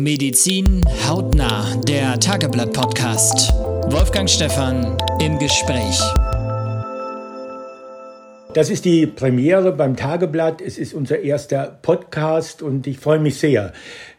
Medizin hautnah, der Tageblatt-Podcast. Wolfgang Stephan im Gespräch. Das ist die Premiere beim Tageblatt. Es ist unser erster Podcast und ich freue mich sehr,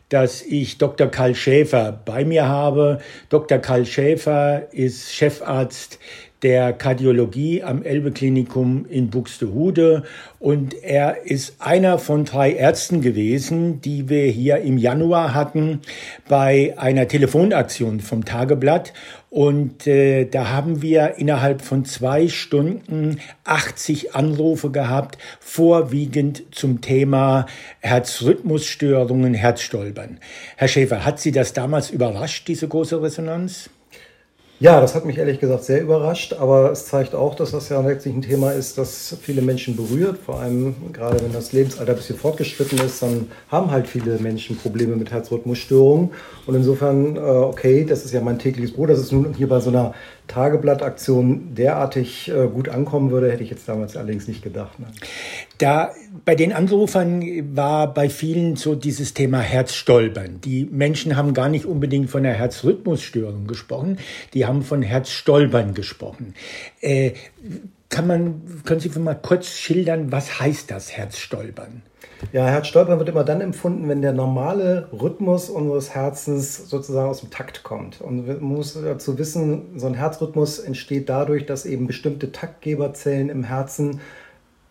dass ich Dr. Karl Schäfer bei mir habe. Dr. Karl Schäfer ist Chefarzt der Kardiologie am Elbe Klinikum in Buxtehude und er ist einer von drei Ärzten gewesen, die wir hier im Januar hatten bei einer Telefonaktion vom Tageblatt und äh, da haben wir innerhalb von zwei Stunden 80 Anrufe gehabt, vorwiegend zum Thema Herzrhythmusstörungen, Herzstolpern. Herr Schäfer, hat Sie das damals überrascht, diese große Resonanz? Ja, das hat mich ehrlich gesagt sehr überrascht, aber es zeigt auch, dass das ja letztlich ein Thema ist, das viele Menschen berührt. Vor allem gerade wenn das Lebensalter ein bisschen fortgeschritten ist, dann haben halt viele Menschen Probleme mit Herzrhythmusstörungen. Und insofern, äh, okay, das ist ja mein tägliches Brot, dass es nun hier bei so einer Tageblattaktion derartig äh, gut ankommen würde, hätte ich jetzt damals allerdings nicht gedacht. Ne? Da bei den Anrufern war bei vielen so dieses Thema Herzstolpern. Die Menschen haben gar nicht unbedingt von einer Herzrhythmusstörung gesprochen, die haben von Herzstolpern gesprochen. Äh, kann man, können Sie mal kurz schildern, was heißt das Herzstolpern? Ja, Herzstolpern wird immer dann empfunden, wenn der normale Rhythmus unseres Herzens sozusagen aus dem Takt kommt. Und man muss dazu wissen, so ein Herzrhythmus entsteht dadurch, dass eben bestimmte Taktgeberzellen im Herzen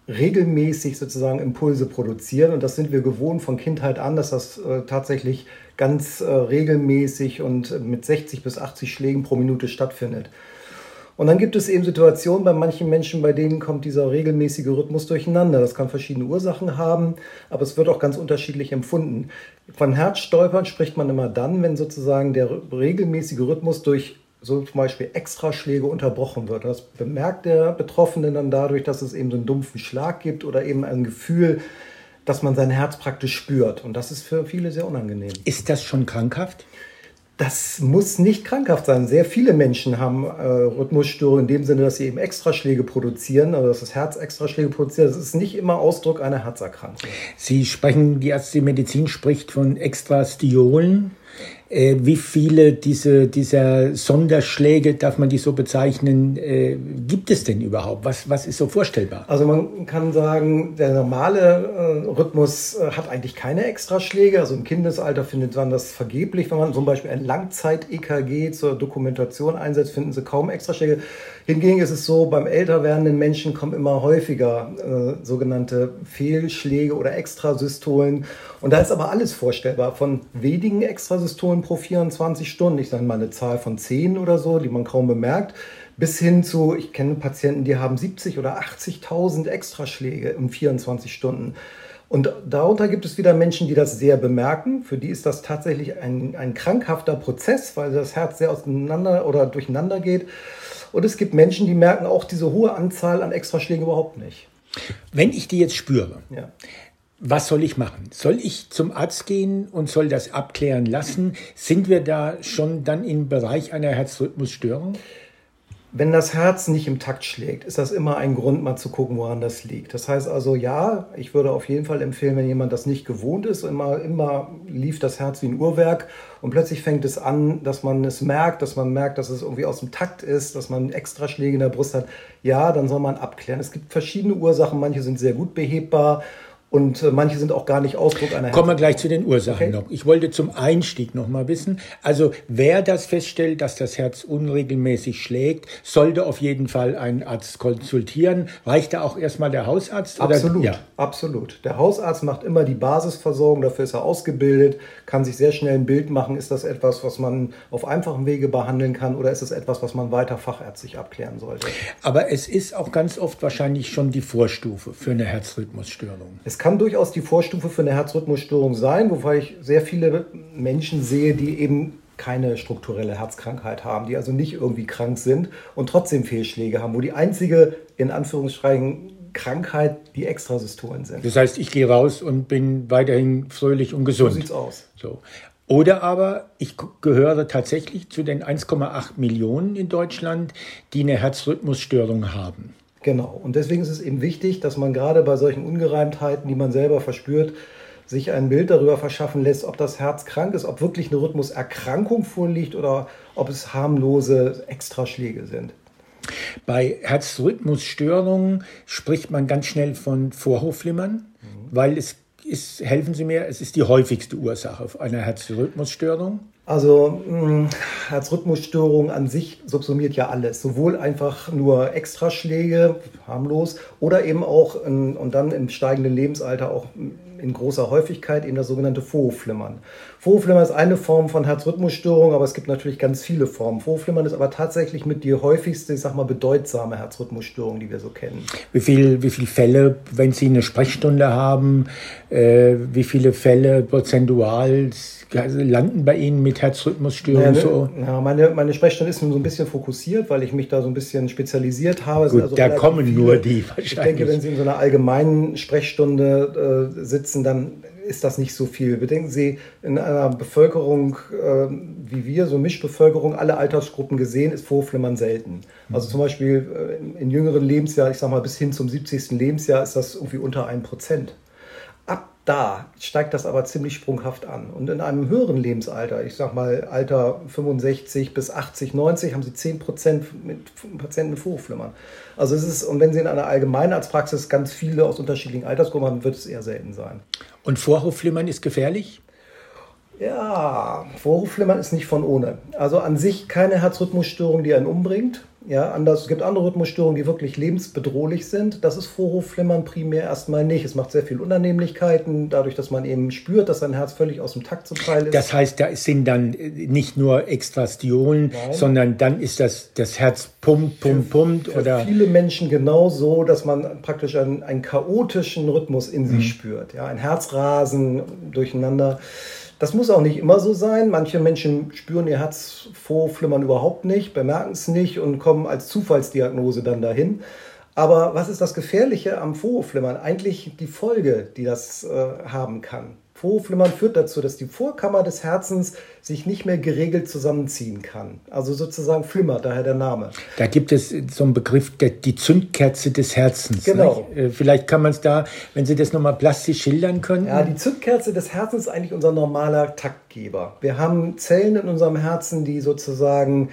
regelmäßig sozusagen Impulse produzieren. Und das sind wir gewohnt von Kindheit an, dass das äh, tatsächlich ganz äh, regelmäßig und mit 60 bis 80 Schlägen pro Minute stattfindet. Und dann gibt es eben Situationen bei manchen Menschen, bei denen kommt dieser regelmäßige Rhythmus durcheinander. Das kann verschiedene Ursachen haben, aber es wird auch ganz unterschiedlich empfunden. Von Herzstolpern spricht man immer dann, wenn sozusagen der regelmäßige Rhythmus durch so zum Beispiel Extraschläge unterbrochen wird. Das bemerkt der Betroffene dann dadurch, dass es eben so einen dumpfen Schlag gibt oder eben ein Gefühl, dass man sein Herz praktisch spürt. Und das ist für viele sehr unangenehm. Ist das schon krankhaft? Das muss nicht krankhaft sein. Sehr viele Menschen haben äh, Rhythmusstörungen in dem Sinne, dass sie eben Extraschläge produzieren, also dass das Herz Extraschläge produziert. Das ist nicht immer Ausdruck einer Herzerkrankung. Sie sprechen, die Ärztliche Medizin spricht von Extrastiolen. Äh, wie viele diese, dieser Sonderschläge, darf man die so bezeichnen, äh, gibt es denn überhaupt? Was, was ist so vorstellbar? Also man kann sagen, der normale äh, Rhythmus äh, hat eigentlich keine Extraschläge. Also im Kindesalter findet man das vergeblich. Wenn man zum Beispiel ein Langzeit-EKG zur Dokumentation einsetzt, finden sie kaum Extraschläge. Hingegen ist es so, beim älter werdenden Menschen kommen immer häufiger äh, sogenannte Fehlschläge oder Extrasystolen. Und da ist aber alles vorstellbar, von wenigen Extrasystolen pro 24 Stunden, ich sage mal eine Zahl von 10 oder so, die man kaum bemerkt, bis hin zu, ich kenne Patienten, die haben 70 oder 80.000 Extraschläge in 24 Stunden. Und darunter gibt es wieder Menschen, die das sehr bemerken. Für die ist das tatsächlich ein, ein krankhafter Prozess, weil das Herz sehr auseinander oder durcheinander geht. Und es gibt Menschen, die merken auch diese hohe Anzahl an Extraschlägen überhaupt nicht. Wenn ich die jetzt spüre, ja was soll ich machen? Soll ich zum Arzt gehen und soll das abklären lassen? Sind wir da schon dann im Bereich einer Herzrhythmusstörung? Wenn das Herz nicht im Takt schlägt, ist das immer ein Grund, mal zu gucken, woran das liegt. Das heißt also, ja, ich würde auf jeden Fall empfehlen, wenn jemand das nicht gewohnt ist, immer, immer lief das Herz wie ein Uhrwerk und plötzlich fängt es an, dass man es merkt, dass man merkt, dass es irgendwie aus dem Takt ist, dass man Extraschläge in der Brust hat. Ja, dann soll man abklären. Es gibt verschiedene Ursachen, manche sind sehr gut behebbar und äh, manche sind auch gar nicht Ausdruck einer Kommen wir gleich zu den Ursachen okay. noch. Ich wollte zum Einstieg noch mal wissen. Also wer das feststellt, dass das Herz unregelmäßig schlägt, sollte auf jeden Fall einen Arzt konsultieren. Reicht da auch erstmal der Hausarzt? Absolut, oder? Ja. absolut. Der Hausarzt macht immer die Basisversorgung, dafür ist er ausgebildet, kann sich sehr schnell ein Bild machen. Ist das etwas, was man auf einfachem Wege behandeln kann oder ist es etwas, was man weiter fachärztlich abklären sollte? Aber es ist auch ganz oft wahrscheinlich schon die Vorstufe für eine Herzrhythmusstörung. Es kann durchaus die Vorstufe für eine Herzrhythmusstörung sein, wobei ich sehr viele Menschen sehe, die eben keine strukturelle Herzkrankheit haben, die also nicht irgendwie krank sind und trotzdem Fehlschläge haben, wo die einzige, in Anführungsstrichen, Krankheit die Extrasystolen sind. Das heißt, ich gehe raus und bin weiterhin fröhlich und gesund. So sieht's aus. So. Oder aber ich gehöre tatsächlich zu den 1,8 Millionen in Deutschland, die eine Herzrhythmusstörung haben. Genau. Und deswegen ist es eben wichtig, dass man gerade bei solchen Ungereimtheiten, die man selber verspürt, sich ein Bild darüber verschaffen lässt, ob das Herz krank ist, ob wirklich eine Rhythmuserkrankung vorliegt oder ob es harmlose Extraschläge sind. Bei Herzrhythmusstörungen spricht man ganz schnell von Vorhofflimmern, mhm. weil es ist, helfen Sie mir, es ist die häufigste Ursache einer Herzrhythmusstörung. Also hm, Herzrhythmusstörung an sich subsumiert ja alles, sowohl einfach nur Extraschläge, harmlos, oder eben auch in, und dann im steigenden Lebensalter auch in großer Häufigkeit eben das sogenannte Vorhofflimmern. Vorhofflimmern ist eine Form von Herzrhythmusstörung, aber es gibt natürlich ganz viele Formen. Vorhofflimmern ist aber tatsächlich mit die häufigste, ich sag mal, bedeutsame Herzrhythmusstörung, die wir so kennen. Wie viele wie viel Fälle, wenn Sie eine Sprechstunde haben, äh, wie viele Fälle prozentual landen bei Ihnen mit Herzrhythmusstörungen? Ja, ne, so? ja, meine, meine Sprechstunde ist nun so ein bisschen fokussiert, weil ich mich da so ein bisschen spezialisiert habe. Gut, also da kommen viele, nur die wahrscheinlich. Ich denke, wenn Sie in so einer allgemeinen Sprechstunde äh, sitzen, dann ist das nicht so viel. Bedenken Sie, in einer Bevölkerung äh, wie wir, so Mischbevölkerung, alle Altersgruppen gesehen, ist Vorflimmern selten. Also zum Beispiel äh, in jüngeren Lebensjahren, ich sage mal bis hin zum 70. Lebensjahr, ist das irgendwie unter 1%. Ab da steigt das aber ziemlich sprunghaft an. Und in einem höheren Lebensalter, ich sage mal Alter 65 bis 80, 90, haben Sie 10% mit Patienten mit Vorhofflimmern. Also es ist, und wenn Sie in einer Allgemeinarztpraxis ganz viele aus unterschiedlichen Altersgruppen haben, wird es eher selten sein. Und Vorhofflimmern ist gefährlich? Ja, Vorhofflimmern ist nicht von ohne. Also an sich keine Herzrhythmusstörung, die einen umbringt. Ja, anders, es gibt andere Rhythmusstörungen, die wirklich lebensbedrohlich sind. Das ist Vorhofflimmern primär erstmal nicht. Es macht sehr viel Unannehmlichkeiten, dadurch, dass man eben spürt, dass sein Herz völlig aus dem Takt zu Teil ist. Das heißt, da sind dann nicht nur Extrastiolen, Nein. sondern dann ist das, das Herz pumpt, pumpt, pumpt. Für oder viele Menschen genau so, dass man praktisch einen, einen chaotischen Rhythmus in sich mhm. spürt. Ja, ein Herzrasen durcheinander. Das muss auch nicht immer so sein. Manche Menschen spüren ihr Herz vorflimmern überhaupt nicht, bemerken es nicht und kommen als Zufallsdiagnose dann dahin. Aber was ist das Gefährliche am Vorhofflimmern? Eigentlich die Folge, die das äh, haben kann. Vorhofflimmern führt dazu, dass die Vorkammer des Herzens sich nicht mehr geregelt zusammenziehen kann. Also sozusagen flimmert, daher der Name. Da gibt es so einen Begriff, die Zündkerze des Herzens. Genau. Äh, vielleicht kann man es da, wenn Sie das nochmal plastisch schildern können. Ja, die Zündkerze des Herzens ist eigentlich unser normaler Taktgeber. Wir haben Zellen in unserem Herzen, die sozusagen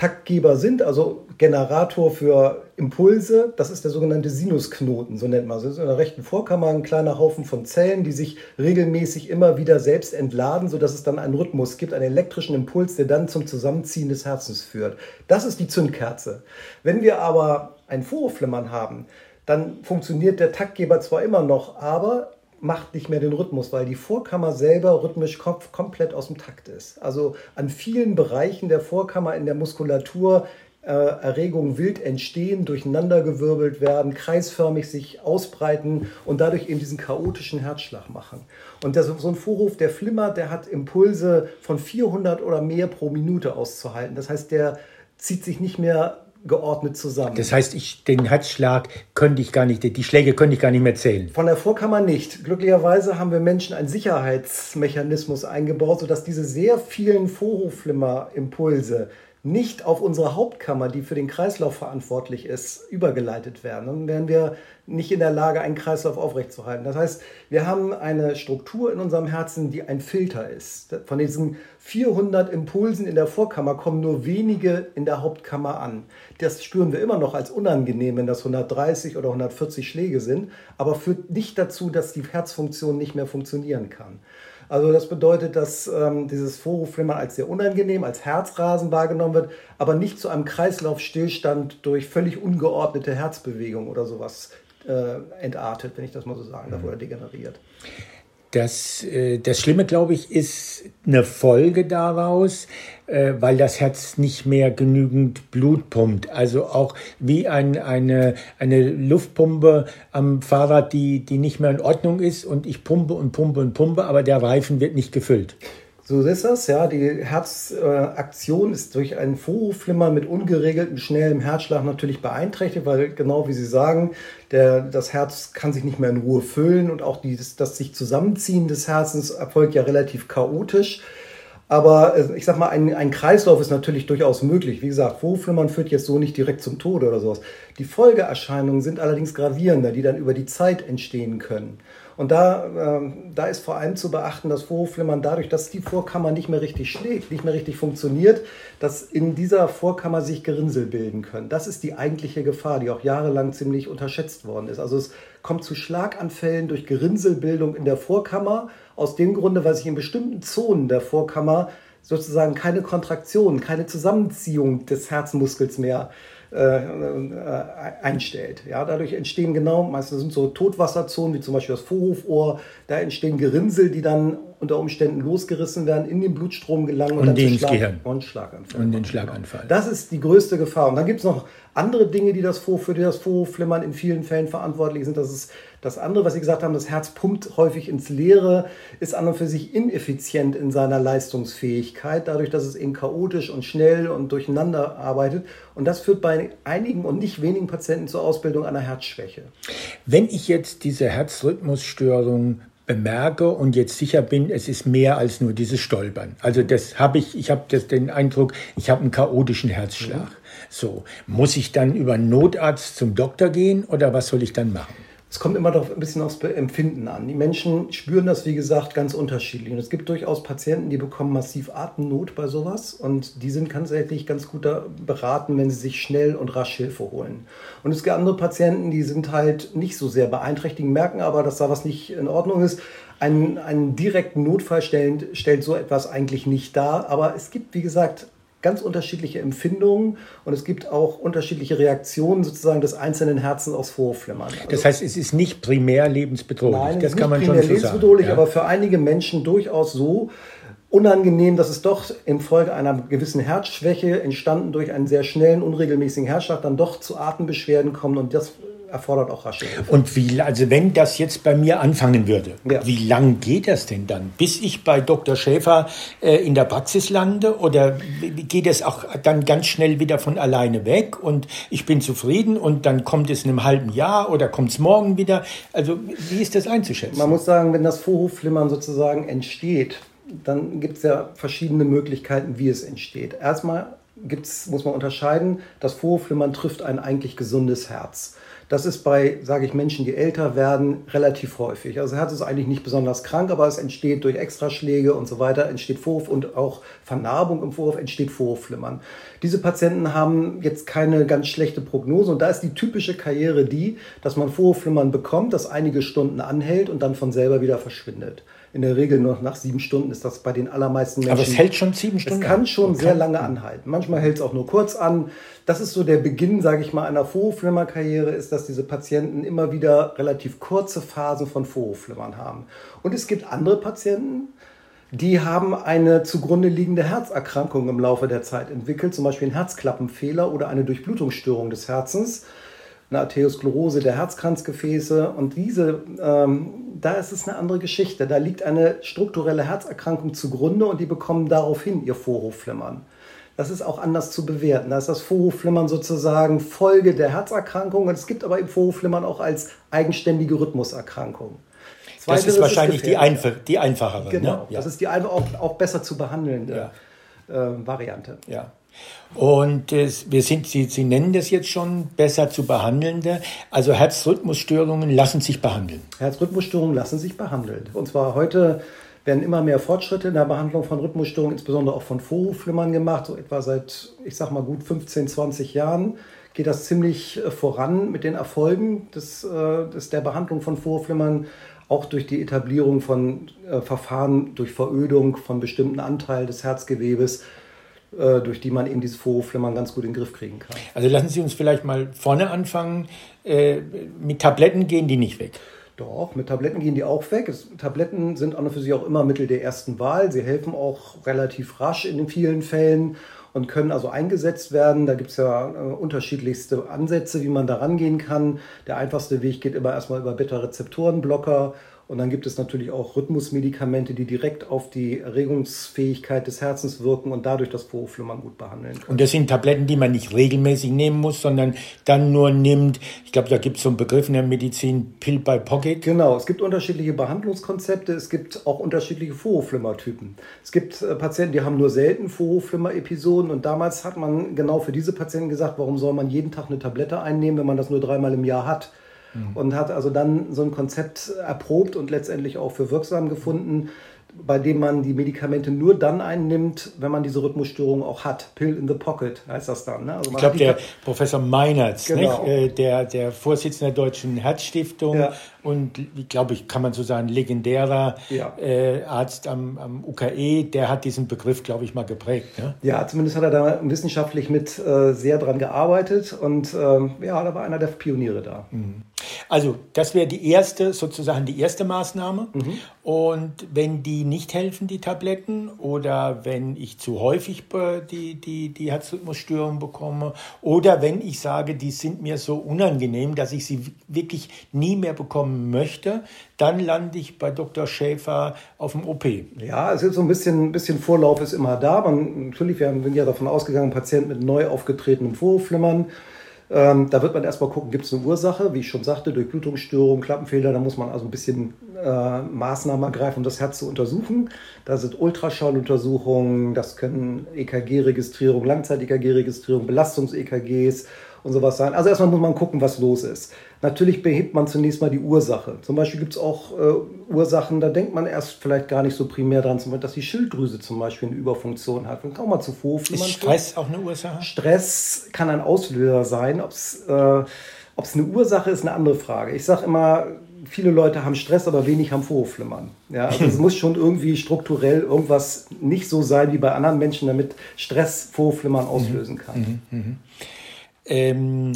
Taktgeber sind, also Generator für Impulse. Das ist der sogenannte Sinusknoten, so nennt man es. In der rechten Vorkammer ein kleiner Haufen von Zellen, die sich regelmäßig immer wieder selbst entladen, sodass es dann einen Rhythmus gibt, einen elektrischen Impuls, der dann zum Zusammenziehen des Herzens führt. Das ist die Zündkerze. Wenn wir aber ein Vorhofflimmern haben, dann funktioniert der Taktgeber zwar immer noch, aber macht nicht mehr den Rhythmus, weil die Vorkammer selber rhythmisch komplett aus dem Takt ist. Also an vielen Bereichen der Vorkammer in der Muskulatur äh, Erregungen wild entstehen, durcheinandergewirbelt werden, kreisförmig sich ausbreiten und dadurch eben diesen chaotischen Herzschlag machen. Und der, so ein Vorhof, der flimmert, der hat Impulse von 400 oder mehr pro Minute auszuhalten. Das heißt, der zieht sich nicht mehr geordnet zusammen. Das heißt, ich, den Herzschlag könnte ich gar nicht, die Schläge könnte ich gar nicht mehr zählen. Von der Vorkammer nicht. Glücklicherweise haben wir Menschen einen Sicherheitsmechanismus eingebaut, sodass diese sehr vielen Vorhofflimmer-Impulse nicht auf unsere Hauptkammer, die für den Kreislauf verantwortlich ist, übergeleitet werden. Dann wären wir nicht in der Lage, einen Kreislauf aufrechtzuerhalten. Das heißt, wir haben eine Struktur in unserem Herzen, die ein Filter ist. Von diesen 400 Impulsen in der Vorkammer kommen nur wenige in der Hauptkammer an. Das spüren wir immer noch als unangenehm, wenn das 130 oder 140 Schläge sind, aber führt nicht dazu, dass die Herzfunktion nicht mehr funktionieren kann. Also das bedeutet, dass ähm, dieses Vorhofflimmern als sehr unangenehm, als Herzrasen wahrgenommen wird, aber nicht zu einem Kreislaufstillstand durch völlig ungeordnete Herzbewegung oder sowas äh, entartet, wenn ich das mal so sagen darf, mhm. oder degeneriert. Das, äh, das Schlimme, glaube ich, ist eine Folge daraus, äh, weil das Herz nicht mehr genügend Blut pumpt. Also auch wie ein, eine, eine Luftpumpe am Fahrrad, die, die nicht mehr in Ordnung ist und ich pumpe und pumpe und pumpe, aber der Reifen wird nicht gefüllt. So ist das, ja. Die Herzaktion ist durch einen Vorhofflimmern mit ungeregeltem, schnellem Herzschlag natürlich beeinträchtigt, weil genau wie Sie sagen, der, das Herz kann sich nicht mehr in Ruhe füllen und auch dieses, das sich Zusammenziehen des Herzens erfolgt ja relativ chaotisch. Aber äh, ich sag mal, ein, ein Kreislauf ist natürlich durchaus möglich. Wie gesagt, Vorhofflimmern führt jetzt so nicht direkt zum Tode oder sowas. Die Folgeerscheinungen sind allerdings gravierender, die dann über die Zeit entstehen können. Und da, ähm, da ist vor allem zu beachten, dass Vorhofflimmern dadurch, dass die Vorkammer nicht mehr richtig schlägt, nicht mehr richtig funktioniert, dass in dieser Vorkammer sich Gerinnsel bilden können. Das ist die eigentliche Gefahr, die auch jahrelang ziemlich unterschätzt worden ist. Also es kommt zu Schlaganfällen durch Gerinnselbildung in der Vorkammer, aus dem Grunde, weil sich in bestimmten Zonen der Vorkammer sozusagen keine Kontraktion, keine Zusammenziehung des Herzmuskels mehr äh, äh, einstellt. Ja, dadurch entstehen genau, meistens sind so Totwasserzonen, wie zum Beispiel das Vorhofohr, da entstehen Gerinnsel, die dann unter Umständen losgerissen werden, in den Blutstrom gelangen und, und den Schlag Gehirn. Und Schlaganfall. Und den Schlaganfall. Das ist die größte Gefahr. Und dann gibt es noch andere Dinge, die das Vor für das Vorhofflimmern in vielen Fällen verantwortlich sind. Das ist das andere, was Sie gesagt haben, das Herz pumpt häufig ins Leere, ist an und für sich ineffizient in seiner Leistungsfähigkeit, dadurch, dass es eben chaotisch und schnell und durcheinander arbeitet. Und das führt bei einigen und nicht wenigen Patienten zur Ausbildung einer Herzschwäche. Wenn ich jetzt diese Herzrhythmusstörung bemerke und jetzt sicher bin, es ist mehr als nur dieses Stolpern. Also das habe ich, ich habe den Eindruck, ich habe einen chaotischen Herzschlag. Mhm. So, muss ich dann über Notarzt zum Doktor gehen oder was soll ich dann machen? Es kommt immer doch ein bisschen aufs Empfinden an. Die Menschen spüren das, wie gesagt, ganz unterschiedlich. Und es gibt durchaus Patienten, die bekommen massiv Atemnot bei sowas. Und die sind tatsächlich ganz gut beraten, wenn sie sich schnell und rasch Hilfe holen. Und es gibt andere Patienten, die sind halt nicht so sehr beeinträchtigt, merken aber, dass da was nicht in Ordnung ist. Einen, einen direkten Notfall stellt, stellt so etwas eigentlich nicht dar. Aber es gibt, wie gesagt, ganz unterschiedliche Empfindungen und es gibt auch unterschiedliche Reaktionen sozusagen des einzelnen Herzens aufs Vorflimmern. Also, das heißt, es ist nicht primär lebensbedrohlich. Nein, das ist kann nicht man primär schon so lebensbedrohlich, sagen. aber für einige Menschen durchaus so unangenehm, dass es doch infolge einer gewissen Herzschwäche entstanden durch einen sehr schnellen, unregelmäßigen Herzschlag dann doch zu Atembeschwerden kommt und das erfordert auch rasche Hilfe. Und wie, also wenn das jetzt bei mir anfangen würde, ja. wie lang geht das denn dann? Bis ich bei Dr. Schäfer äh, in der Praxis lande oder geht es auch dann ganz schnell wieder von alleine weg und ich bin zufrieden und dann kommt es in einem halben Jahr oder kommt es morgen wieder? Also wie ist das einzuschätzen? Man muss sagen, wenn das Vorhofflimmern sozusagen entsteht, dann gibt es ja verschiedene Möglichkeiten, wie es entsteht. Erstmal gibt's, muss man unterscheiden, das Vorhofflimmern trifft ein eigentlich gesundes Herz. Das ist bei, sage ich, Menschen, die älter werden, relativ häufig. Also Herz ist eigentlich nicht besonders krank, aber es entsteht durch Extraschläge und so weiter, entsteht Vorhof und auch Vernarbung im Vorhof, entsteht Vorhofflimmern. Diese Patienten haben jetzt keine ganz schlechte Prognose und da ist die typische Karriere die, dass man Vorhofflimmern bekommt, das einige Stunden anhält und dann von selber wieder verschwindet in der Regel noch nach sieben Stunden ist das bei den allermeisten Menschen. Aber es hält schon sieben Stunden. Es kann schon sehr lange anhalten. Manchmal hält es auch nur kurz an. Das ist so der Beginn, sage ich mal, einer Vorhofflimmerkarriere, ist, dass diese Patienten immer wieder relativ kurze Phasen von Vorhofflimmern haben. Und es gibt andere Patienten, die haben eine zugrunde liegende Herzerkrankung im Laufe der Zeit entwickelt, zum Beispiel einen Herzklappenfehler oder eine Durchblutungsstörung des Herzens eine Arteriosklerose der Herzkranzgefäße. Und diese, ähm, da ist es eine andere Geschichte. Da liegt eine strukturelle Herzerkrankung zugrunde und die bekommen daraufhin ihr Vorhofflimmern. Das ist auch anders zu bewerten. Da ist das Vorhofflimmern sozusagen Folge der Herzerkrankung. Und es gibt aber eben Vorhofflimmern auch als eigenständige Rhythmuserkrankung. Das ist wahrscheinlich die, Einf die einfachere. Ne? Genau, ne? ja. das ist die auch, auch besser zu behandelnde ja. äh, Variante. Ja. Und äh, wir sind, Sie, Sie nennen das jetzt schon besser zu behandelnde. Also Herzrhythmusstörungen lassen sich behandeln. Herzrhythmusstörungen lassen sich behandeln. Und zwar heute werden immer mehr Fortschritte in der Behandlung von Rhythmusstörungen, insbesondere auch von Vorhofflimmern gemacht. So etwa seit, ich sag mal, gut 15, 20 Jahren geht das ziemlich äh, voran mit den Erfolgen des, äh, des der Behandlung von Vorhofflimmern auch durch die Etablierung von äh, Verfahren durch Verödung von bestimmten Anteilen des Herzgewebes durch die man eben dieses Vorhofflimmern ganz gut in den Griff kriegen kann. Also lassen Sie uns vielleicht mal vorne anfangen. Äh, mit Tabletten gehen die nicht weg. Doch, mit Tabletten gehen die auch weg. Es, Tabletten sind an und für sich auch immer Mittel der ersten Wahl. Sie helfen auch relativ rasch in den vielen Fällen und können also eingesetzt werden. Da gibt es ja äh, unterschiedlichste Ansätze, wie man da rangehen kann. Der einfachste Weg geht immer erstmal über Beta-Rezeptorenblocker und dann gibt es natürlich auch Rhythmusmedikamente, die direkt auf die Erregungsfähigkeit des Herzens wirken und dadurch das Vorhofflimmern gut behandeln können. Und das sind Tabletten, die man nicht regelmäßig nehmen muss, sondern dann nur nimmt, ich glaube, da gibt es so einen Begriff in der Medizin, Pill by Pocket. Genau, es gibt unterschiedliche Behandlungskonzepte, es gibt auch unterschiedliche Vorhofflimmertypen. Es gibt äh, Patienten, die haben nur selten Vorhofflimmer-Episoden und damals hat man genau für diese Patienten gesagt, warum soll man jeden Tag eine Tablette einnehmen, wenn man das nur dreimal im Jahr hat. Mhm. und hat also dann so ein Konzept erprobt und letztendlich auch für wirksam gefunden, bei dem man die Medikamente nur dann einnimmt, wenn man diese Rhythmusstörung auch hat. Pill in the Pocket heißt das dann. Ne? Also ich glaube, der Professor Meinertz, genau. äh, der, der Vorsitzende der Deutschen Herzstiftung ja. Und, glaube ich, kann man so sagen, legendärer ja. äh, Arzt am, am, UKE, der hat diesen Begriff, glaube ich, mal geprägt. Ne? Ja, zumindest hat er da wissenschaftlich mit äh, sehr dran gearbeitet und ähm, ja, da war einer der Pioniere da. Mhm. Also das wäre die erste, sozusagen die erste Maßnahme. Mhm. Und wenn die nicht helfen, die Tabletten, oder wenn ich zu häufig die, die, die Herzrhythmusstörung bekomme, oder wenn ich sage, die sind mir so unangenehm, dass ich sie wirklich nie mehr bekommen möchte, dann lande ich bei Dr. Schäfer auf dem OP. Ja, es ist so ein bisschen, ein bisschen Vorlauf ist immer da. Man, natürlich, wir sind ja davon ausgegangen, Patient mit neu aufgetretenem Vorhofflimmern ähm, da wird man erstmal gucken, gibt es eine Ursache, wie ich schon sagte, Durchblutungsstörung, Klappenfehler, da muss man also ein bisschen äh, Maßnahmen ergreifen, um das Herz zu untersuchen. Da sind Ultraschalluntersuchungen, das können EKG-Registrierung, Langzeit-EKG-Registrierung, Belastungs-EKGs und sowas sein. Also erstmal muss man gucken, was los ist. Natürlich behebt man zunächst mal die Ursache. Zum Beispiel gibt es auch äh, Ursachen, da denkt man erst vielleicht gar nicht so primär dran, dass die Schilddrüse zum Beispiel eine Überfunktion hat. Und kaum mal zu Vorf. Ist Stress auch eine Ursache? Stress kann ein Auslöser sein. Ob es äh, eine Ursache ist, eine andere Frage. Ich sage immer, viele Leute haben Stress, aber wenig haben Vorhofflimmern. Ja, also es muss schon irgendwie strukturell irgendwas nicht so sein wie bei anderen Menschen, damit Stress Vorhofflimmern auslösen kann. Mhm, mh. Ähm,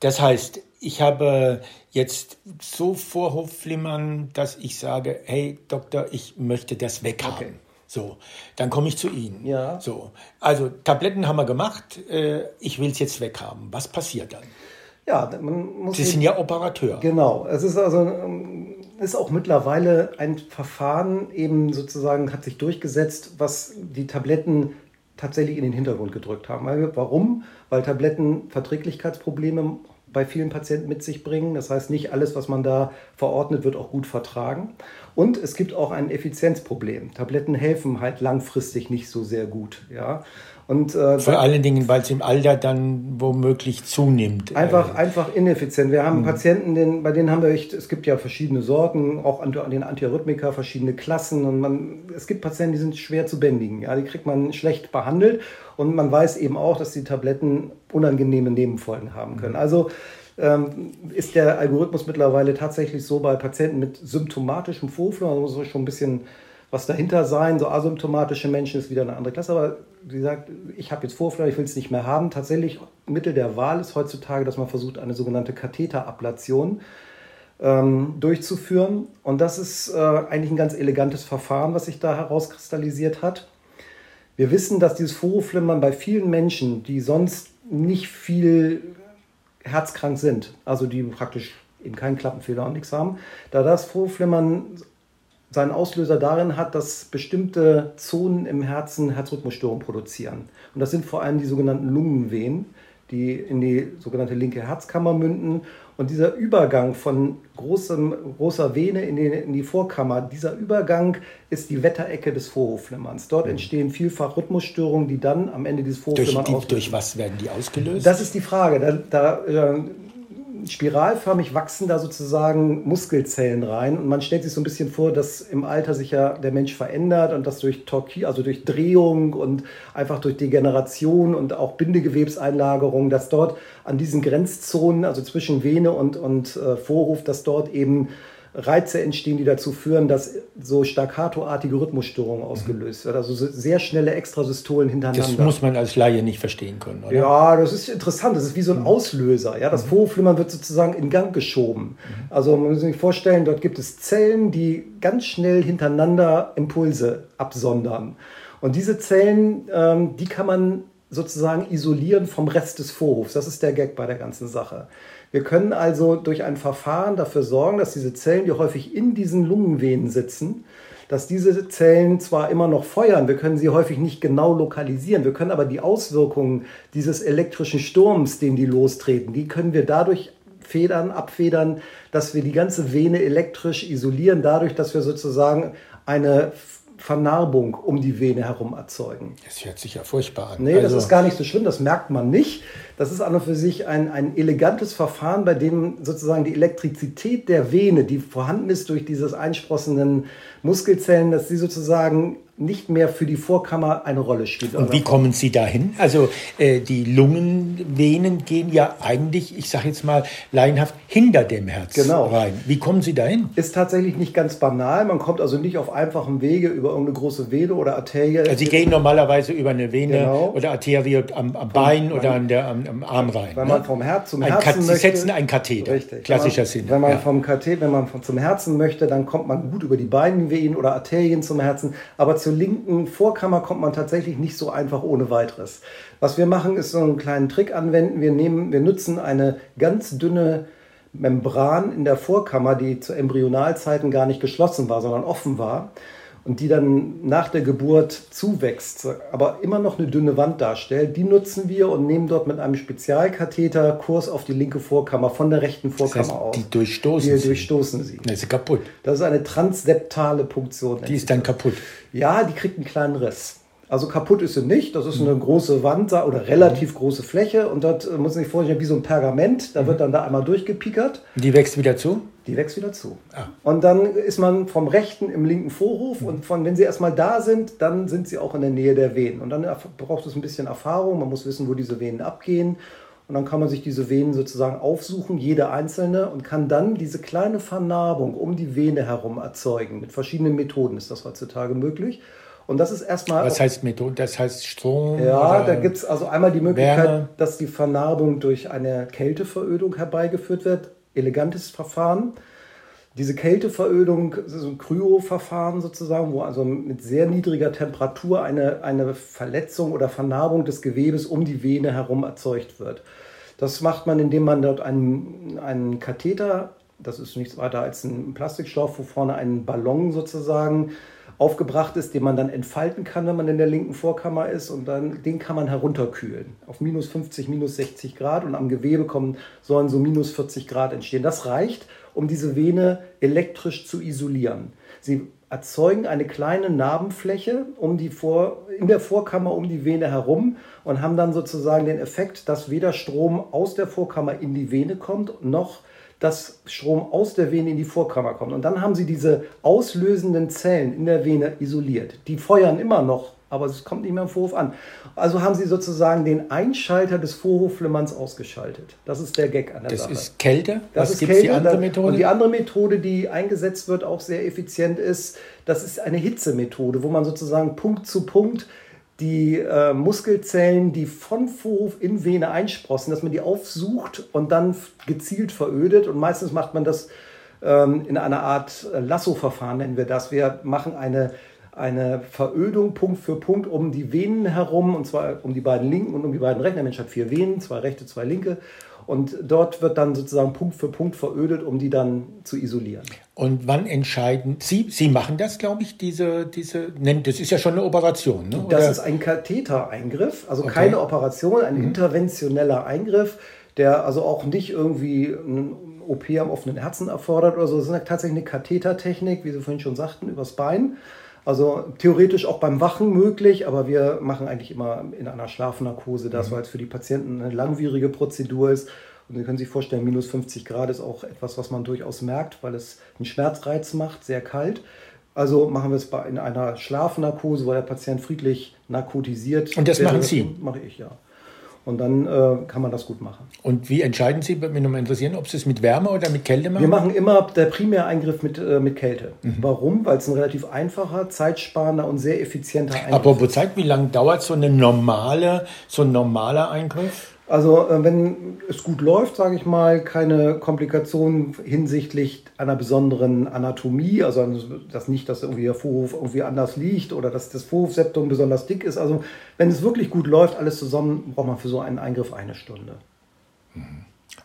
das heißt, ich habe jetzt so Vorhofflimmern, dass ich sage, hey Doktor, ich möchte das weghaben. Okay. So, dann komme ich zu Ihnen. Ja. So, also Tabletten haben wir gemacht. Äh, ich will es jetzt weghaben. Was passiert dann? Ja, man muss. Sie sind ja Operateur. Genau. Es ist also ähm, ist auch mittlerweile ein Verfahren eben sozusagen hat sich durchgesetzt, was die Tabletten tatsächlich in den Hintergrund gedrückt haben. Warum? Weil Tabletten Verträglichkeitsprobleme bei vielen Patienten mit sich bringen. Das heißt, nicht alles, was man da verordnet, wird auch gut vertragen. Und es gibt auch ein Effizienzproblem. Tabletten helfen halt langfristig nicht so sehr gut. Ja? Und, äh, Vor allen Dingen, weil es im Alter dann womöglich zunimmt. Einfach, äh. einfach ineffizient. Wir haben mhm. Patienten, den, bei denen haben wir echt, es gibt ja verschiedene Sorten, auch an, den Antiarrhythmika, verschiedene Klassen. Und man, es gibt Patienten, die sind schwer zu bändigen. Ja, die kriegt man schlecht behandelt. Und man weiß eben auch, dass die Tabletten unangenehme Nebenfolgen haben können. Mhm. Also ähm, ist der Algorithmus mittlerweile tatsächlich so bei Patienten mit symptomatischem Vorflur, also muss schon ein bisschen was dahinter sein. So asymptomatische Menschen ist wieder eine andere Klasse. Aber wie gesagt, ich habe jetzt Vorflur, ich will es nicht mehr haben. Tatsächlich Mittel der Wahl ist heutzutage, dass man versucht, eine sogenannte Katheterablation ähm, durchzuführen. Und das ist äh, eigentlich ein ganz elegantes Verfahren, was sich da herauskristallisiert hat. Wir wissen, dass dieses Vorhofflimmern bei vielen Menschen, die sonst nicht viel herzkrank sind, also die praktisch eben keinen Klappenfehler und nichts haben, da das Vorhofflimmern seinen Auslöser darin hat, dass bestimmte Zonen im Herzen Herzrhythmusstörungen produzieren. Und das sind vor allem die sogenannten Lungenvenen, die in die sogenannte linke Herzkammer münden. Und dieser Übergang von großem, großer Vene in die, in die Vorkammer, dieser Übergang ist die Wetterecke des Vorhofflimmerns. Dort mhm. entstehen vielfach Rhythmusstörungen, die dann am Ende dieses Vorhofflimmerns durch, die, durch was werden die ausgelöst? Das ist die Frage. Da, da äh, spiralförmig wachsen da sozusagen Muskelzellen rein. Und man stellt sich so ein bisschen vor, dass im Alter sich ja der Mensch verändert und das durch Torquil, also durch Drehung und einfach durch Degeneration und auch Bindegewebseinlagerung, dass dort an diesen Grenzzonen, also zwischen Vene und, und äh, Vorhof, dass dort eben Reize entstehen, die dazu führen, dass so staccatoartige Rhythmusstörungen ausgelöst werden. Also sehr schnelle Extrasystolen hintereinander. Das muss man als Laie nicht verstehen können, oder? Ja, das ist interessant. Das ist wie so ein mhm. Auslöser. Ja, das mhm. Vorhofflimmern wird sozusagen in Gang geschoben. Mhm. Also man muss sich vorstellen, dort gibt es Zellen, die ganz schnell hintereinander Impulse absondern. Und diese Zellen, ähm, die kann man sozusagen isolieren vom Rest des Vorhofs. Das ist der Gag bei der ganzen Sache. Wir können also durch ein Verfahren dafür sorgen, dass diese Zellen, die häufig in diesen Lungenvenen sitzen, dass diese Zellen zwar immer noch feuern, wir können sie häufig nicht genau lokalisieren, wir können aber die Auswirkungen dieses elektrischen Sturms, den die lostreten, die können wir dadurch federn, abfedern, dass wir die ganze Vene elektrisch isolieren, dadurch, dass wir sozusagen eine Vernarbung um die Vene herum erzeugen. Das hört sich ja furchtbar an. Nee, also, das ist gar nicht so schlimm, das merkt man nicht. Das ist an und für sich ein, ein elegantes Verfahren, bei dem sozusagen die Elektrizität der Vene, die vorhanden ist durch dieses einsprossenden Muskelzellen, dass sie sozusagen nicht mehr für die Vorkammer eine Rolle spielt. Und wie kommen Sie dahin? Also äh, die Lungenvenen gehen ja eigentlich, ich sage jetzt mal laienhaft, hinter dem Herz genau. rein. Wie kommen Sie dahin? Ist tatsächlich nicht ganz banal. Man kommt also nicht auf einfachem Wege über irgendeine große Vene oder Arterie. Also Sie gehen normalerweise über eine Vene genau. oder Arterie am, am Bein oder an der, am, am Arm rein. Wenn ne? man vom Herz zum ein Herzen möchte. Sie setzen einen Katheter. Richtig. Klassischer wenn Sinn. Wenn man ja. vom Katheter, wenn man zum Herzen möchte, dann kommt man gut über die Beinvenen oder Arterien zum Herzen. Aber zur linken Vorkammer kommt man tatsächlich nicht so einfach ohne weiteres. Was wir machen, ist so einen kleinen Trick anwenden. Wir, nehmen, wir nutzen eine ganz dünne Membran in der Vorkammer, die zu Embryonalzeiten gar nicht geschlossen war, sondern offen war und die dann nach der Geburt zuwächst, aber immer noch eine dünne Wand darstellt, die nutzen wir und nehmen dort mit einem Spezialkatheter Kurs auf die linke Vorkammer von der rechten Vorkammer das heißt, aus. Die durchstoßen die durchstoßen sie. Das ist kaputt. Das ist eine transseptale Punktion. Die ist dann kaputt. Ja, die kriegt einen kleinen Riss. Also kaputt ist sie nicht. Das ist eine große Wand oder relativ große Fläche und dort muss man sich vorstellen wie so ein Pergament. Da wird dann da einmal durchgepiekert. Die wächst wieder zu? Die wächst wieder zu. Ah. Und dann ist man vom rechten im linken Vorhof und von, wenn sie erstmal da sind, dann sind sie auch in der Nähe der Venen. Und dann braucht es ein bisschen Erfahrung. Man muss wissen, wo diese Venen abgehen. Und dann kann man sich diese Venen sozusagen aufsuchen, jede einzelne, und kann dann diese kleine Vernarbung um die Vene herum erzeugen. Mit verschiedenen Methoden ist das heutzutage möglich. Und das ist erstmal. Was heißt Methode? Das heißt Strom? Ja, da gibt es also einmal die Möglichkeit, Wärme. dass die Vernarbung durch eine Kälteverödung herbeigeführt wird. Elegantes Verfahren. Diese Kälteverödung ist ein Kryoverfahren sozusagen, wo also mit sehr niedriger Temperatur eine, eine Verletzung oder Vernarbung des Gewebes um die Vene herum erzeugt wird. Das macht man, indem man dort einen, einen Katheter, das ist nichts weiter als ein Plastikstoff, wo vorne ein Ballon sozusagen aufgebracht ist, den man dann entfalten kann, wenn man in der linken Vorkammer ist. Und dann den kann man herunterkühlen auf minus 50, minus 60 Grad. Und am Gewebe kommen, sollen so minus 40 Grad entstehen. Das reicht, um diese Vene elektrisch zu isolieren. Sie erzeugen eine kleine Narbenfläche um die Vor in der Vorkammer um die Vene herum und haben dann sozusagen den Effekt, dass weder Strom aus der Vorkammer in die Vene kommt, noch dass Strom aus der Vene in die Vorkammer kommt. Und dann haben sie diese auslösenden Zellen in der Vene isoliert. Die feuern immer noch, aber es kommt nicht mehr im Vorhof an. Also haben sie sozusagen den Einschalter des Vorhofflimmerns ausgeschaltet. Das ist der Gag an der das Sache. Das ist Kälte? Das Was gibt es die andere Methode? Und die andere Methode, die eingesetzt wird, auch sehr effizient ist, das ist eine Hitzemethode, wo man sozusagen Punkt zu Punkt die äh, Muskelzellen, die von Vorhof in Vene einsprossen, dass man die aufsucht und dann gezielt verödet. Und meistens macht man das ähm, in einer Art äh, Lasso-Verfahren, nennen wir das. Wir machen eine, eine Verödung Punkt für Punkt um die Venen herum, und zwar um die beiden linken und um die beiden rechten. Der Mensch hat vier Venen, zwei rechte, zwei linke. Und dort wird dann sozusagen Punkt für Punkt verödet, um die dann zu isolieren. Und wann entscheiden Sie? Sie machen das, glaube ich, diese, diese, das ist ja schon eine Operation, ne? Das ist ein Kathetereingriff, also okay. keine Operation, ein mhm. interventioneller Eingriff, der also auch nicht irgendwie ein OP am offenen Herzen erfordert oder so. Das ist tatsächlich eine Kathetertechnik, wie Sie vorhin schon sagten, übers Bein. Also theoretisch auch beim Wachen möglich, aber wir machen eigentlich immer in einer Schlafnarkose das, mhm. weil es für die Patienten eine langwierige Prozedur ist. Und Sie können sich vorstellen, minus 50 Grad ist auch etwas, was man durchaus merkt, weil es einen Schmerzreiz macht, sehr kalt. Also machen wir es in einer Schlafnarkose, wo der Patient friedlich narkotisiert. Und das machen Sie? Mache ich, ja. Und dann äh, kann man das gut machen. Und wie entscheiden Sie, würde mich nochmal interessieren, ob Sie es mit Wärme oder mit Kälte machen? Wir machen immer der Primäreingriff mit, äh, mit Kälte. Mhm. Warum? Weil es ein relativ einfacher, zeitsparender und sehr effizienter Eingriff ist. Aber wo zeigt, wie lange dauert so, eine normale, so ein normaler Eingriff? Also äh, wenn es gut läuft, sage ich mal, keine Komplikationen hinsichtlich einer besonderen Anatomie, also dass nicht, dass irgendwie der Vorhof irgendwie anders liegt oder dass das Vorhofseptum besonders dick ist. Also wenn es wirklich gut läuft, alles zusammen, braucht man für so einen Eingriff eine Stunde.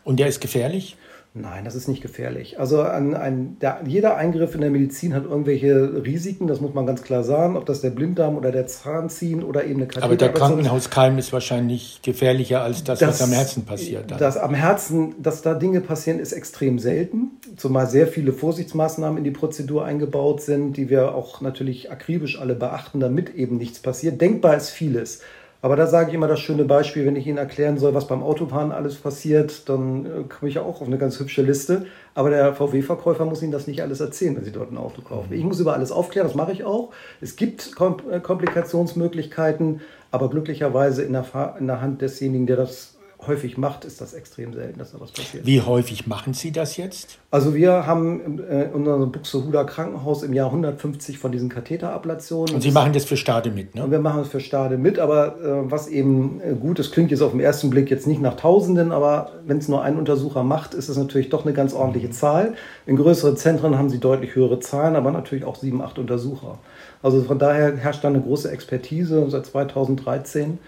Und der ist gefährlich? Nein, das ist nicht gefährlich. Also ein, ein, der, jeder Eingriff in der Medizin hat irgendwelche Risiken, das muss man ganz klar sagen, ob das der Blinddarm oder der Zahnziehen oder eben eine Katheter Aber der Krankenhauskeim ist wahrscheinlich gefährlicher als das, das was am Herzen passiert. Dann. Das am Herzen, dass da Dinge passieren, ist extrem selten, zumal sehr viele Vorsichtsmaßnahmen in die Prozedur eingebaut sind, die wir auch natürlich akribisch alle beachten, damit eben nichts passiert. Denkbar ist vieles. Aber da sage ich immer das schöne Beispiel, wenn ich Ihnen erklären soll, was beim Autofahren alles passiert, dann äh, komme ich auch auf eine ganz hübsche Liste. Aber der VW-Verkäufer muss Ihnen das nicht alles erzählen, wenn Sie dort ein Auto kaufen. Mhm. Ich muss über alles aufklären, das mache ich auch. Es gibt äh, Komplikationsmöglichkeiten, aber glücklicherweise in der, in der Hand desjenigen, der das häufig macht, ist das extrem selten, dass da was passiert. Wie häufig machen Sie das jetzt? Also wir haben äh, in unserem Buxtehuder Krankenhaus im Jahr 150 von diesen Katheterablationen. Und Sie machen das für Stade mit, ne? Und wir machen es für Stade mit, aber äh, was eben äh, gut ist, klingt jetzt auf den ersten Blick jetzt nicht nach Tausenden, aber wenn es nur ein Untersucher macht, ist es natürlich doch eine ganz ordentliche Zahl. In größeren Zentren haben Sie deutlich höhere Zahlen, aber natürlich auch sieben, acht Untersucher. Also von daher herrscht da eine große Expertise seit 2013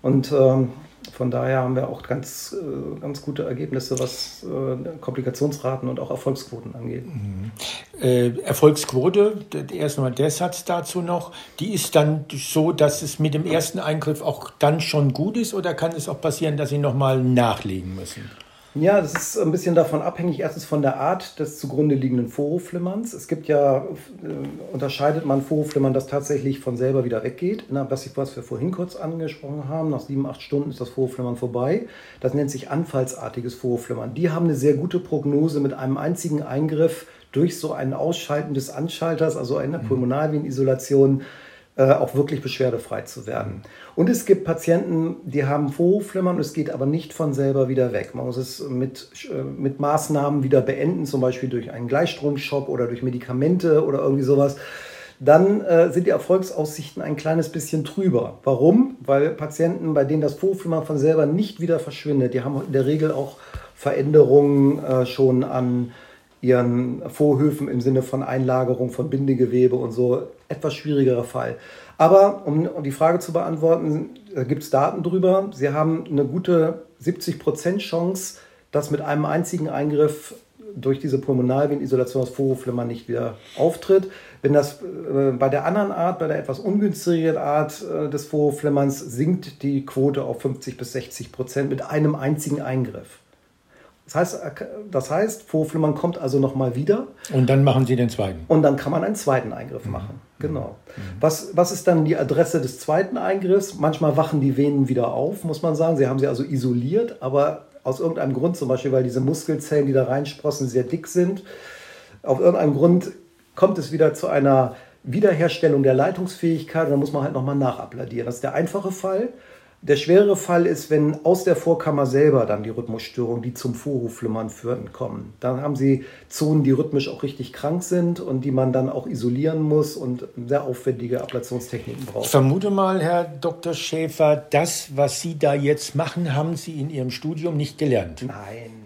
und ähm, von daher haben wir auch ganz, äh, ganz gute Ergebnisse, was äh, Komplikationsraten und auch Erfolgsquoten angeht. Mhm. Äh, Erfolgsquote, erst einmal der Satz dazu noch, die ist dann so, dass es mit dem ersten Eingriff auch dann schon gut ist oder kann es auch passieren, dass Sie nochmal nachlegen müssen? Ja, das ist ein bisschen davon abhängig, erstens von der Art des zugrunde liegenden Vorhofflimmerns. Es gibt ja, äh, unterscheidet man Vorhofflimmern, das tatsächlich von selber wieder weggeht. Na, was, ich, was wir vorhin kurz angesprochen haben, nach sieben, acht Stunden ist das Vorhofflimmern vorbei. Das nennt sich anfallsartiges Vorhofflimmern. Die haben eine sehr gute Prognose mit einem einzigen Eingriff durch so ein Ausschalten des Anschalters, also eine mhm. Äh, auch wirklich beschwerdefrei zu werden. Und es gibt Patienten, die haben Vorhofflimmern, es geht aber nicht von selber wieder weg. Man muss es mit, äh, mit Maßnahmen wieder beenden, zum Beispiel durch einen Gleichstromshop oder durch Medikamente oder irgendwie sowas. Dann äh, sind die Erfolgsaussichten ein kleines bisschen trüber. Warum? Weil Patienten, bei denen das Vorhofflimmern von selber nicht wieder verschwindet, die haben in der Regel auch Veränderungen äh, schon an ihren Vorhöfen im Sinne von Einlagerung von Bindegewebe und so etwas schwierigerer Fall. Aber um, die Frage zu beantworten, gibt es Daten drüber. Sie haben eine gute 70% Chance, dass mit einem einzigen Eingriff durch diese Pulmonalvenisolation das Vorhofflimmern nicht wieder auftritt. Wenn das äh, bei der anderen Art, bei der etwas ungünstigeren Art äh, des Vorhofflimmerns, sinkt die Quote auf 50 bis 60 Prozent mit einem einzigen Eingriff. Das heißt, das heißt, Vorflimmern kommt also nochmal wieder. Und dann machen Sie den zweiten. Und dann kann man einen zweiten Eingriff mhm. machen. Genau. Mhm. Was, was ist dann die Adresse des zweiten Eingriffs? Manchmal wachen die Venen wieder auf, muss man sagen. Sie haben sie also isoliert, aber aus irgendeinem Grund, zum Beispiel, weil diese Muskelzellen, die da reinsprossen, sehr dick sind, auf irgendeinem Grund kommt es wieder zu einer Wiederherstellung der Leitungsfähigkeit und dann muss man halt nochmal nachappladieren. Das ist der einfache Fall. Der schwere Fall ist, wenn aus der Vorkammer selber dann die Rhythmusstörungen, die zum Vorhofflimmern führen, kommen. Dann haben Sie Zonen, die rhythmisch auch richtig krank sind und die man dann auch isolieren muss und sehr aufwendige Ablationstechniken braucht. Ich vermute mal, Herr Dr. Schäfer, das, was Sie da jetzt machen, haben Sie in Ihrem Studium nicht gelernt. Nein,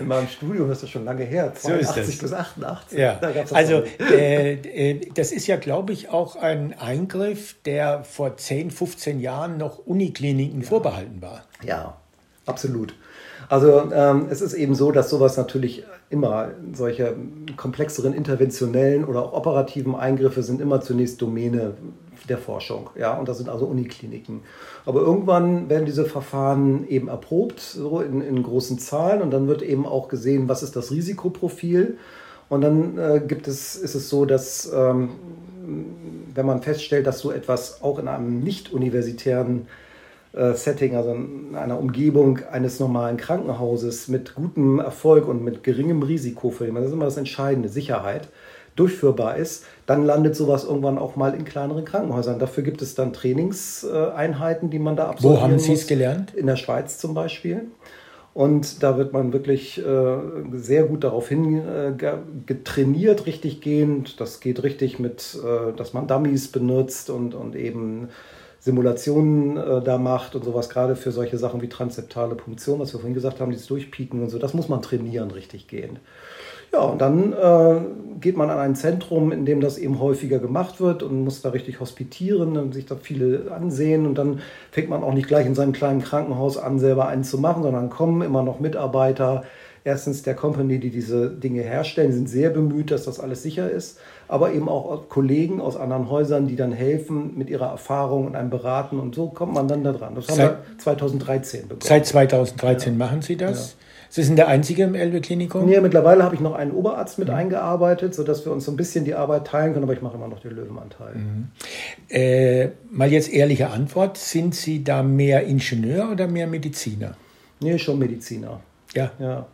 in meinem Studium ist das schon lange her, 82 so bis 88. Ja. Da also äh, äh, das ist ja, glaube ich, auch ein Eingriff, der vor 10, 15 Jahren noch Unikliniken ja. vorbehalten war. Ja, absolut. Also ähm, es ist eben so, dass sowas natürlich immer solche komplexeren interventionellen oder operativen Eingriffe sind immer zunächst Domäne der Forschung. Ja, und das sind also Unikliniken. Aber irgendwann werden diese Verfahren eben erprobt, so in, in großen Zahlen, und dann wird eben auch gesehen, was ist das Risikoprofil. Und dann äh, gibt es, ist es so, dass ähm, wenn man feststellt, dass so etwas auch in einem nicht universitären äh, Setting, also in einer Umgebung eines normalen Krankenhauses mit gutem Erfolg und mit geringem Risiko für jemanden, das ist immer das Entscheidende, Sicherheit, durchführbar ist, dann landet sowas irgendwann auch mal in kleineren Krankenhäusern. Dafür gibt es dann Trainingseinheiten, die man da absolvieren Wo haben Sie es gelernt? In der Schweiz zum Beispiel. Und da wird man wirklich äh, sehr gut darauf hin äh, getrainiert, richtig gehend. Das geht richtig mit, äh, dass man Dummies benutzt und, und eben Simulationen äh, da macht und sowas, gerade für solche Sachen wie transzeptale Punktion, was wir vorhin gesagt haben, dieses Durchpieken und so, das muss man trainieren, richtig gehend. Ja, und dann äh, geht man an ein Zentrum, in dem das eben häufiger gemacht wird und muss da richtig hospitieren und sich da viele ansehen. Und dann fängt man auch nicht gleich in seinem kleinen Krankenhaus an, selber einen zu machen, sondern kommen immer noch Mitarbeiter, erstens der Company, die diese Dinge herstellen, sind sehr bemüht, dass das alles sicher ist, aber eben auch Kollegen aus anderen Häusern, die dann helfen mit ihrer Erfahrung und einem beraten und so kommt man dann da dran. Das haben wir 2013 begonnen. Seit 2013 ja. machen Sie das? Ja. Sie sind der Einzige im Elbe-Klinikum? Nee, mittlerweile habe ich noch einen Oberarzt mit mhm. eingearbeitet, sodass wir uns so ein bisschen die Arbeit teilen können, aber ich mache immer noch den Löwenanteil. Mhm. Äh, mal jetzt ehrliche Antwort, sind Sie da mehr Ingenieur oder mehr Mediziner? Nee, schon Mediziner. Ja. ja.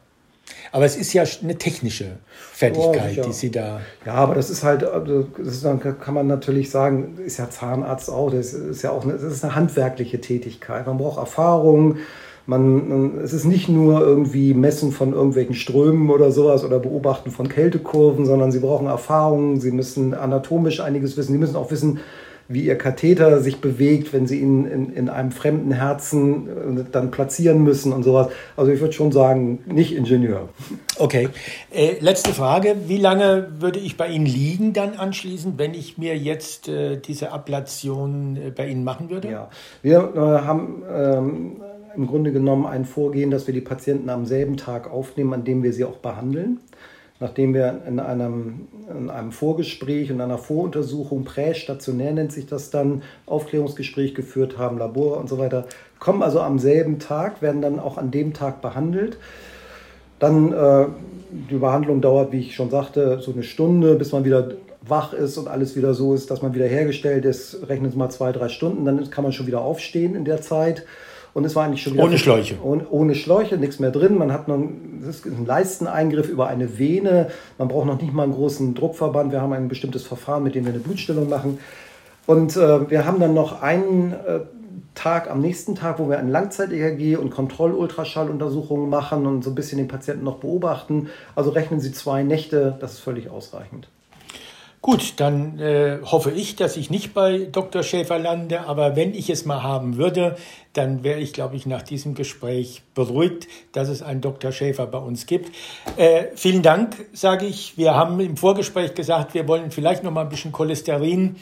Aber es ist ja eine technische Fertigkeit, oh, die Sie da. Ja, aber das ist halt, also, das ist, dann kann man natürlich sagen, ist ja Zahnarzt auch, das ist ja auch eine, das ist eine handwerkliche Tätigkeit. Man braucht Erfahrung. Man, es ist nicht nur irgendwie Messen von irgendwelchen Strömen oder sowas oder Beobachten von Kältekurven, sondern Sie brauchen Erfahrung, Sie müssen anatomisch einiges wissen, Sie müssen auch wissen, wie ihr Katheter sich bewegt, wenn sie ihn in, in einem fremden Herzen äh, dann platzieren müssen und sowas. Also ich würde schon sagen, nicht Ingenieur. Okay. Äh, letzte Frage. Wie lange würde ich bei Ihnen liegen dann anschließend, wenn ich mir jetzt äh, diese Ablation äh, bei Ihnen machen würde? Ja, wir äh, haben ähm, im Grunde genommen ein Vorgehen, dass wir die Patienten am selben Tag aufnehmen, an dem wir sie auch behandeln nachdem wir in einem, in einem Vorgespräch und einer Voruntersuchung, prästationär nennt sich das dann, Aufklärungsgespräch geführt haben, Labor und so weiter, kommen also am selben Tag, werden dann auch an dem Tag behandelt. Dann äh, die Behandlung dauert, wie ich schon sagte, so eine Stunde, bis man wieder wach ist und alles wieder so ist, dass man wieder hergestellt ist. Rechnen Sie mal zwei, drei Stunden, dann kann man schon wieder aufstehen in der Zeit. Und es war eigentlich schon wieder. Ohne Schläuche. Ohne, ohne Schläuche, nichts mehr drin. Man hat noch einen Leisteneingriff über eine Vene. Man braucht noch nicht mal einen großen Druckverband. Wir haben ein bestimmtes Verfahren, mit dem wir eine Blutstillung machen. Und äh, wir haben dann noch einen äh, Tag am nächsten Tag, wo wir ein Langzeit-EKG und Kontrollultraschalluntersuchungen machen und so ein bisschen den Patienten noch beobachten. Also rechnen Sie zwei Nächte, das ist völlig ausreichend. Gut, dann äh, hoffe ich, dass ich nicht bei Dr. Schäfer lande, aber wenn ich es mal haben würde, dann wäre ich, glaube ich, nach diesem Gespräch beruhigt, dass es einen Dr. Schäfer bei uns gibt. Äh, vielen Dank, sage ich. Wir haben im Vorgespräch gesagt, wir wollen vielleicht noch mal ein bisschen Cholesterin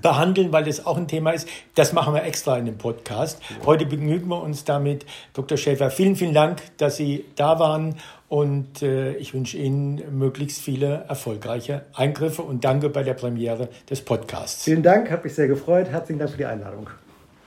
behandeln, weil das auch ein Thema ist. Das machen wir extra in dem Podcast. Heute begnügen wir uns damit. Dr. Schäfer, vielen, vielen Dank, dass Sie da waren und äh, ich wünsche Ihnen möglichst viele erfolgreiche Eingriffe und danke bei der Premiere des Podcasts. Vielen Dank, hat mich sehr gefreut. Herzlichen Dank für die Einladung.